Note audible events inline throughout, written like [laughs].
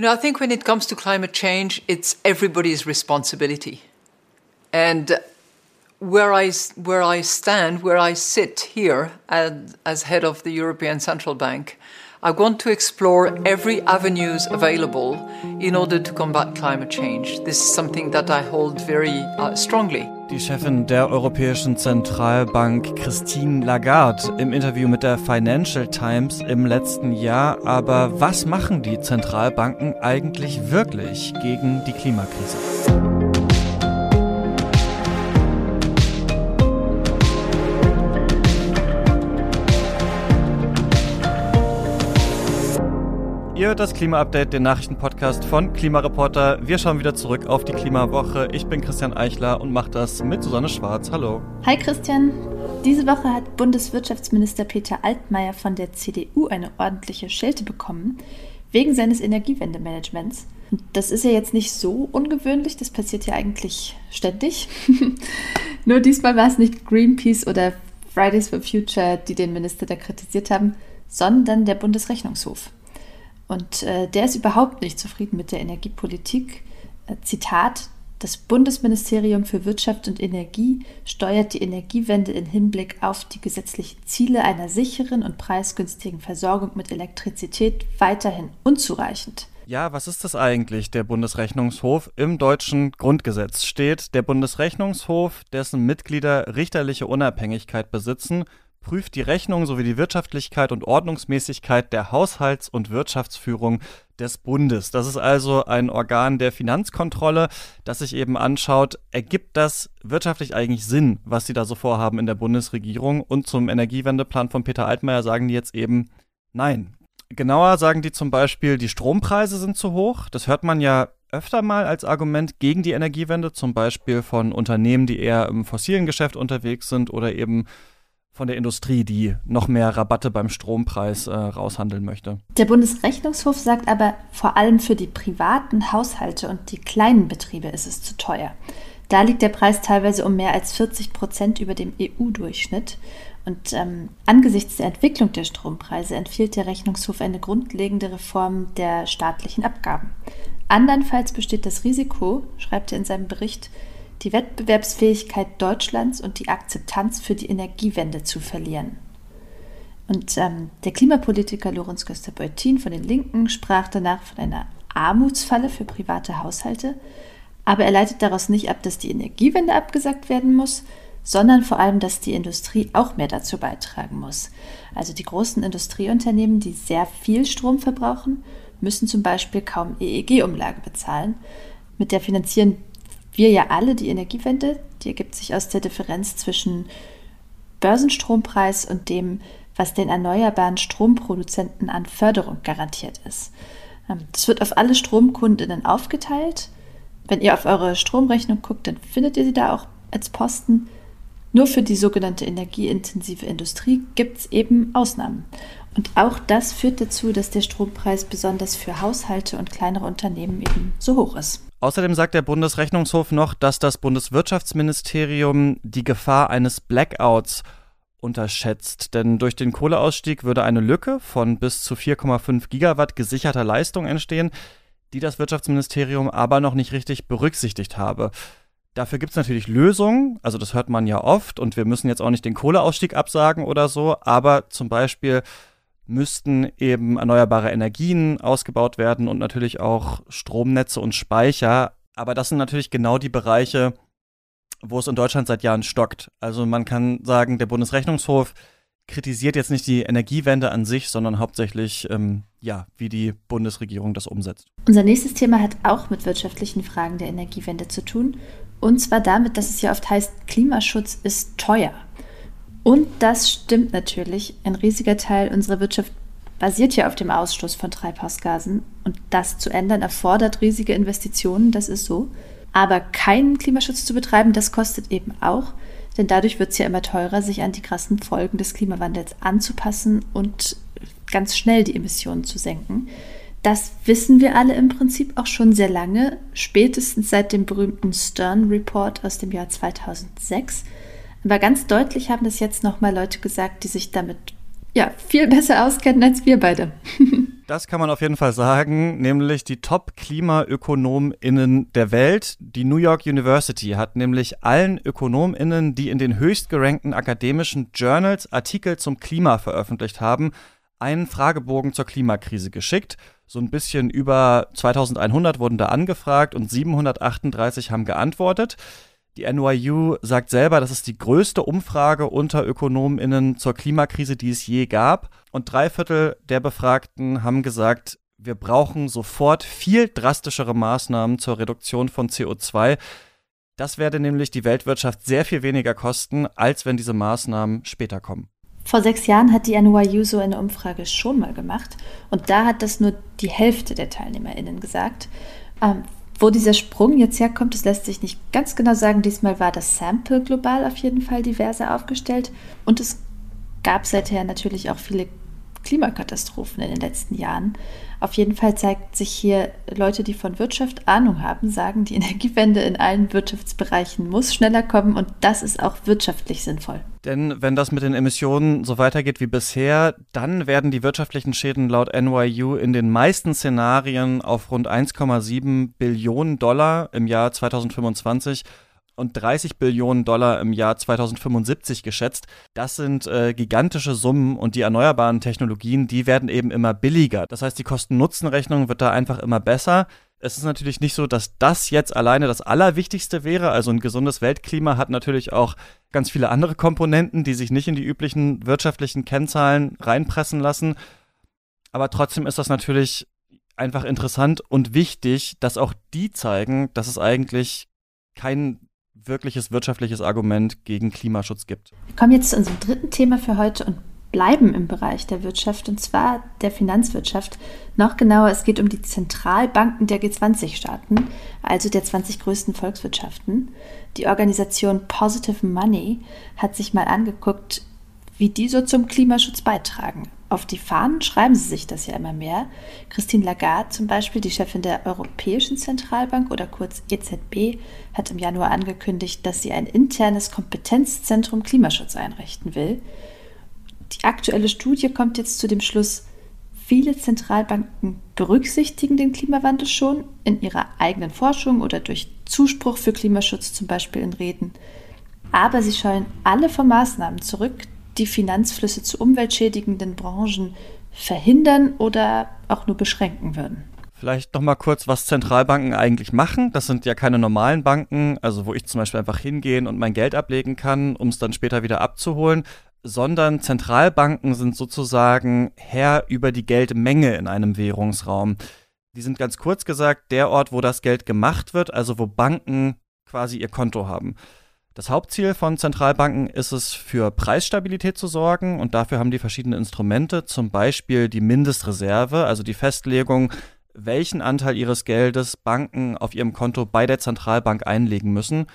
You know, I think when it comes to climate change, it's everybody's responsibility. And where I, where I stand, where I sit here as, as head of the European Central Bank, I want to explore every avenues available in order to combat climate change. This is something that I hold very uh, strongly. Die Chefin der Europäischen Zentralbank Christine Lagarde im Interview mit der Financial Times im letzten Jahr. Aber was machen die Zentralbanken eigentlich wirklich gegen die Klimakrise? Ihr das Klima-Update, den Nachrichtenpodcast von Klimareporter. Wir schauen wieder zurück auf die Klimawoche. Ich bin Christian Eichler und mache das mit Susanne Schwarz. Hallo. Hi Christian. Diese Woche hat Bundeswirtschaftsminister Peter Altmaier von der CDU eine ordentliche Schelte bekommen, wegen seines Energiewendemanagements. Das ist ja jetzt nicht so ungewöhnlich, das passiert ja eigentlich ständig. [laughs] Nur diesmal war es nicht Greenpeace oder Fridays for Future, die den Minister da kritisiert haben, sondern der Bundesrechnungshof. Und äh, der ist überhaupt nicht zufrieden mit der Energiepolitik. Äh, Zitat, das Bundesministerium für Wirtschaft und Energie steuert die Energiewende in Hinblick auf die gesetzlichen Ziele einer sicheren und preisgünstigen Versorgung mit Elektrizität weiterhin unzureichend. Ja, was ist das eigentlich, der Bundesrechnungshof? Im deutschen Grundgesetz steht, der Bundesrechnungshof, dessen Mitglieder richterliche Unabhängigkeit besitzen, prüft die Rechnung sowie die Wirtschaftlichkeit und Ordnungsmäßigkeit der Haushalts- und Wirtschaftsführung des Bundes. Das ist also ein Organ der Finanzkontrolle, das sich eben anschaut, ergibt das wirtschaftlich eigentlich Sinn, was sie da so vorhaben in der Bundesregierung? Und zum Energiewendeplan von Peter Altmaier sagen die jetzt eben nein. Genauer sagen die zum Beispiel, die Strompreise sind zu hoch. Das hört man ja öfter mal als Argument gegen die Energiewende, zum Beispiel von Unternehmen, die eher im fossilen Geschäft unterwegs sind oder eben von der Industrie, die noch mehr Rabatte beim Strompreis äh, raushandeln möchte. Der Bundesrechnungshof sagt aber, vor allem für die privaten Haushalte und die kleinen Betriebe ist es zu teuer. Da liegt der Preis teilweise um mehr als 40 Prozent über dem EU-Durchschnitt. Und ähm, angesichts der Entwicklung der Strompreise empfiehlt der Rechnungshof eine grundlegende Reform der staatlichen Abgaben. Andernfalls besteht das Risiko, schreibt er in seinem Bericht, die Wettbewerbsfähigkeit Deutschlands und die Akzeptanz für die Energiewende zu verlieren. Und ähm, der Klimapolitiker Lorenz Köster-Beutin von den Linken sprach danach von einer Armutsfalle für private Haushalte, aber er leitet daraus nicht ab, dass die Energiewende abgesagt werden muss, sondern vor allem, dass die Industrie auch mehr dazu beitragen muss. Also die großen Industrieunternehmen, die sehr viel Strom verbrauchen, müssen zum Beispiel kaum EEG-Umlage bezahlen. Mit der finanzieren wir ja alle die Energiewende, die ergibt sich aus der Differenz zwischen Börsenstrompreis und dem, was den erneuerbaren Stromproduzenten an Förderung garantiert ist. Ähm, das wird auf alle Stromkundinnen aufgeteilt. Wenn ihr auf eure Stromrechnung guckt, dann findet ihr sie da auch als Posten. Nur für die sogenannte energieintensive Industrie gibt es eben Ausnahmen. Und auch das führt dazu, dass der Strompreis besonders für Haushalte und kleinere Unternehmen eben so hoch ist. Außerdem sagt der Bundesrechnungshof noch, dass das Bundeswirtschaftsministerium die Gefahr eines Blackouts unterschätzt, denn durch den Kohleausstieg würde eine Lücke von bis zu 4,5 Gigawatt gesicherter Leistung entstehen, die das Wirtschaftsministerium aber noch nicht richtig berücksichtigt habe. Dafür gibt es natürlich Lösungen, also das hört man ja oft und wir müssen jetzt auch nicht den Kohleausstieg absagen oder so, aber zum Beispiel müssten eben erneuerbare Energien ausgebaut werden und natürlich auch Stromnetze und Speicher. Aber das sind natürlich genau die Bereiche, wo es in Deutschland seit Jahren stockt. Also man kann sagen, der Bundesrechnungshof kritisiert jetzt nicht die Energiewende an sich, sondern hauptsächlich, ähm, ja, wie die Bundesregierung das umsetzt. Unser nächstes Thema hat auch mit wirtschaftlichen Fragen der Energiewende zu tun. Und zwar damit, dass es ja oft heißt, Klimaschutz ist teuer. Und das stimmt natürlich. Ein riesiger Teil unserer Wirtschaft basiert ja auf dem Ausstoß von Treibhausgasen. Und das zu ändern erfordert riesige Investitionen, das ist so. Aber keinen Klimaschutz zu betreiben, das kostet eben auch. Denn dadurch wird es ja immer teurer, sich an die krassen Folgen des Klimawandels anzupassen und ganz schnell die Emissionen zu senken. Das wissen wir alle im Prinzip auch schon sehr lange, spätestens seit dem berühmten Stern Report aus dem Jahr 2006. Aber ganz deutlich haben das jetzt nochmal Leute gesagt, die sich damit ja viel besser auskennen als wir beide. [laughs] Das kann man auf jeden Fall sagen, nämlich die Top-KlimaökonomInnen der Welt. Die New York University hat nämlich allen ÖkonomInnen, die in den höchst gerankten akademischen Journals Artikel zum Klima veröffentlicht haben, einen Fragebogen zur Klimakrise geschickt. So ein bisschen über 2100 wurden da angefragt und 738 haben geantwortet. Die NYU sagt selber, das ist die größte Umfrage unter ÖkonomInnen zur Klimakrise, die es je gab. Und drei Viertel der Befragten haben gesagt, wir brauchen sofort viel drastischere Maßnahmen zur Reduktion von CO2. Das werde nämlich die Weltwirtschaft sehr viel weniger kosten, als wenn diese Maßnahmen später kommen. Vor sechs Jahren hat die NYU so eine Umfrage schon mal gemacht und da hat das nur die Hälfte der TeilnehmerInnen gesagt. Wo dieser Sprung jetzt herkommt, das lässt sich nicht ganz genau sagen. Diesmal war das Sample global auf jeden Fall diverser aufgestellt und es gab seither natürlich auch viele Klimakatastrophen in den letzten Jahren. Auf jeden Fall zeigt sich hier, Leute, die von Wirtschaft Ahnung haben, sagen, die [laughs] Energiewende in allen Wirtschaftsbereichen muss schneller kommen und das ist auch wirtschaftlich sinnvoll. Denn wenn das mit den Emissionen so weitergeht wie bisher, dann werden die wirtschaftlichen Schäden laut NYU in den meisten Szenarien auf rund 1,7 Billionen Dollar im Jahr 2025 und 30 Billionen Dollar im Jahr 2075 geschätzt. Das sind äh, gigantische Summen und die erneuerbaren Technologien, die werden eben immer billiger. Das heißt, die Kosten-Nutzen-Rechnung wird da einfach immer besser. Es ist natürlich nicht so, dass das jetzt alleine das Allerwichtigste wäre. Also ein gesundes Weltklima hat natürlich auch ganz viele andere Komponenten, die sich nicht in die üblichen wirtschaftlichen Kennzahlen reinpressen lassen. Aber trotzdem ist das natürlich einfach interessant und wichtig, dass auch die zeigen, dass es eigentlich kein wirkliches wirtschaftliches Argument gegen Klimaschutz gibt. Wir kommen jetzt zu unserem dritten Thema für heute und bleiben im Bereich der Wirtschaft und zwar der Finanzwirtschaft. Noch genauer, es geht um die Zentralbanken der G20-Staaten, also der 20 größten Volkswirtschaften. Die Organisation Positive Money hat sich mal angeguckt, wie die so zum Klimaschutz beitragen. Auf die Fahnen schreiben sie sich das ja immer mehr. Christine Lagarde zum Beispiel, die Chefin der Europäischen Zentralbank oder kurz EZB, hat im Januar angekündigt, dass sie ein internes Kompetenzzentrum Klimaschutz einrichten will. Die aktuelle Studie kommt jetzt zu dem Schluss, viele Zentralbanken berücksichtigen den Klimawandel schon in ihrer eigenen Forschung oder durch Zuspruch für Klimaschutz zum Beispiel in Reden. Aber sie scheuen alle vor Maßnahmen zurück, die Finanzflüsse zu umweltschädigenden Branchen verhindern oder auch nur beschränken würden. Vielleicht noch mal kurz, was Zentralbanken eigentlich machen. Das sind ja keine normalen Banken, also wo ich zum Beispiel einfach hingehen und mein Geld ablegen kann, um es dann später wieder abzuholen, sondern Zentralbanken sind sozusagen Herr über die Geldmenge in einem Währungsraum. Die sind ganz kurz gesagt der Ort, wo das Geld gemacht wird, also wo Banken quasi ihr Konto haben. Das Hauptziel von Zentralbanken ist es, für Preisstabilität zu sorgen und dafür haben die verschiedene Instrumente, zum Beispiel die Mindestreserve, also die Festlegung, welchen Anteil ihres Geldes Banken auf ihrem Konto bei der Zentralbank einlegen müssen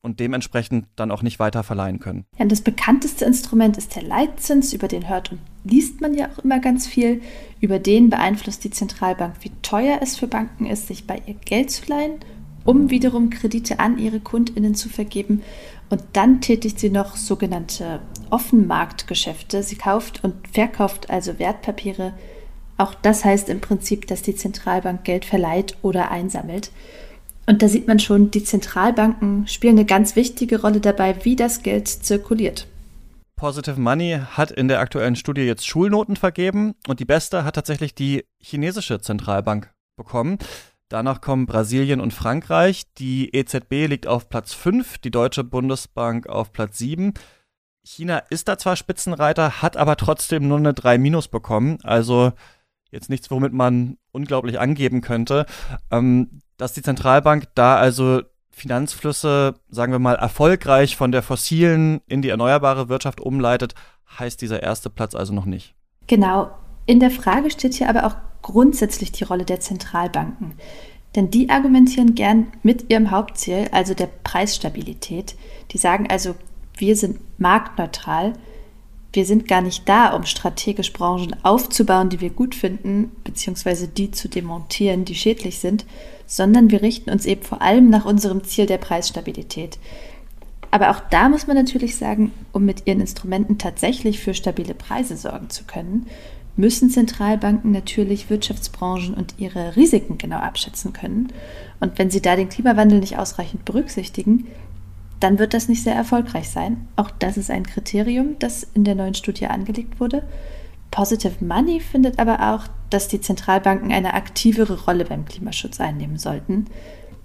und dementsprechend dann auch nicht weiter verleihen können. Ja, das bekannteste Instrument ist der Leitzins, über den hört und liest man ja auch immer ganz viel. Über den beeinflusst die Zentralbank, wie teuer es für Banken ist, sich bei ihr Geld zu leihen um wiederum Kredite an ihre Kundinnen zu vergeben. Und dann tätigt sie noch sogenannte Offenmarktgeschäfte. Sie kauft und verkauft also Wertpapiere. Auch das heißt im Prinzip, dass die Zentralbank Geld verleiht oder einsammelt. Und da sieht man schon, die Zentralbanken spielen eine ganz wichtige Rolle dabei, wie das Geld zirkuliert. Positive Money hat in der aktuellen Studie jetzt Schulnoten vergeben und die beste hat tatsächlich die chinesische Zentralbank bekommen. Danach kommen Brasilien und Frankreich. Die EZB liegt auf Platz 5, die Deutsche Bundesbank auf Platz 7. China ist da zwar Spitzenreiter, hat aber trotzdem nur eine 3 minus bekommen. Also jetzt nichts, womit man unglaublich angeben könnte. Ähm, dass die Zentralbank da also Finanzflüsse, sagen wir mal, erfolgreich von der fossilen in die erneuerbare Wirtschaft umleitet, heißt dieser erste Platz also noch nicht. Genau. In der Frage steht hier aber auch grundsätzlich die Rolle der Zentralbanken. Denn die argumentieren gern mit ihrem Hauptziel, also der Preisstabilität. Die sagen also, wir sind marktneutral, wir sind gar nicht da, um strategisch Branchen aufzubauen, die wir gut finden, beziehungsweise die zu demontieren, die schädlich sind, sondern wir richten uns eben vor allem nach unserem Ziel der Preisstabilität. Aber auch da muss man natürlich sagen, um mit ihren Instrumenten tatsächlich für stabile Preise sorgen zu können, müssen Zentralbanken natürlich Wirtschaftsbranchen und ihre Risiken genau abschätzen können. Und wenn sie da den Klimawandel nicht ausreichend berücksichtigen, dann wird das nicht sehr erfolgreich sein. Auch das ist ein Kriterium, das in der neuen Studie angelegt wurde. Positive Money findet aber auch, dass die Zentralbanken eine aktivere Rolle beim Klimaschutz einnehmen sollten.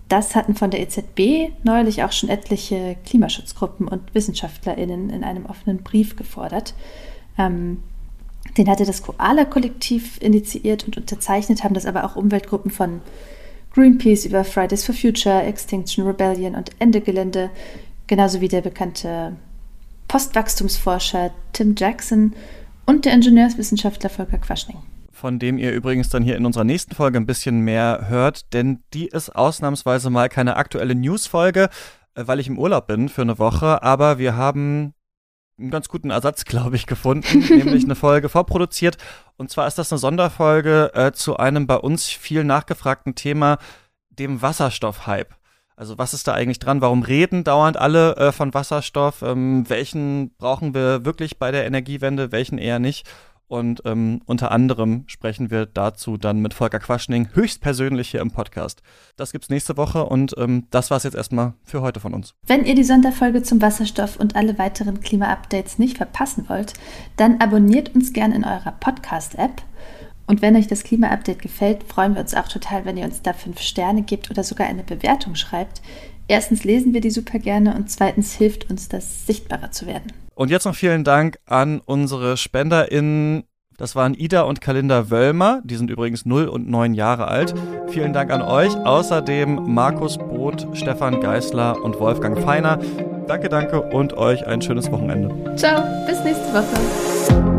Das hatten von der EZB neulich auch schon etliche Klimaschutzgruppen und WissenschaftlerInnen in einem offenen Brief gefordert. Ähm, den hatte das Koala-Kollektiv initiiert und unterzeichnet, haben das aber auch Umweltgruppen von Greenpeace über Fridays for Future, Extinction Rebellion und Ende Gelände, genauso wie der bekannte Postwachstumsforscher Tim Jackson und der Ingenieurswissenschaftler Volker Quaschning. Von dem ihr übrigens dann hier in unserer nächsten Folge ein bisschen mehr hört, denn die ist ausnahmsweise mal keine aktuelle News-Folge, äh, weil ich im Urlaub bin für eine Woche, aber wir haben einen ganz guten Ersatz, [laughs] glaube ich, gefunden, nämlich eine Folge vorproduziert. Und zwar ist das eine Sonderfolge äh, zu einem bei uns viel nachgefragten Thema, dem Wasserstoffhype. Also was ist da eigentlich dran? Warum reden dauernd alle äh, von Wasserstoff? Ähm, welchen brauchen wir wirklich bei der Energiewende, welchen eher nicht? Und ähm, unter anderem sprechen wir dazu dann mit Volker Quaschning höchstpersönlich hier im Podcast. Das gibt's nächste Woche und ähm, das war's jetzt erstmal für heute von uns. Wenn ihr die Sonderfolge zum Wasserstoff und alle weiteren Klima-Updates nicht verpassen wollt, dann abonniert uns gern in eurer Podcast-App. Und wenn euch das Klima-Update gefällt, freuen wir uns auch total, wenn ihr uns da fünf Sterne gebt oder sogar eine Bewertung schreibt. Erstens lesen wir die super gerne und zweitens hilft uns das, sichtbarer zu werden. Und jetzt noch vielen Dank an unsere SpenderInnen. Das waren Ida und Kalinda Wöllmer. Die sind übrigens 0 und 9 Jahre alt. Vielen Dank an euch. Außerdem Markus Both, Stefan Geißler und Wolfgang Feiner. Danke, danke und euch ein schönes Wochenende. Ciao, bis nächste Woche.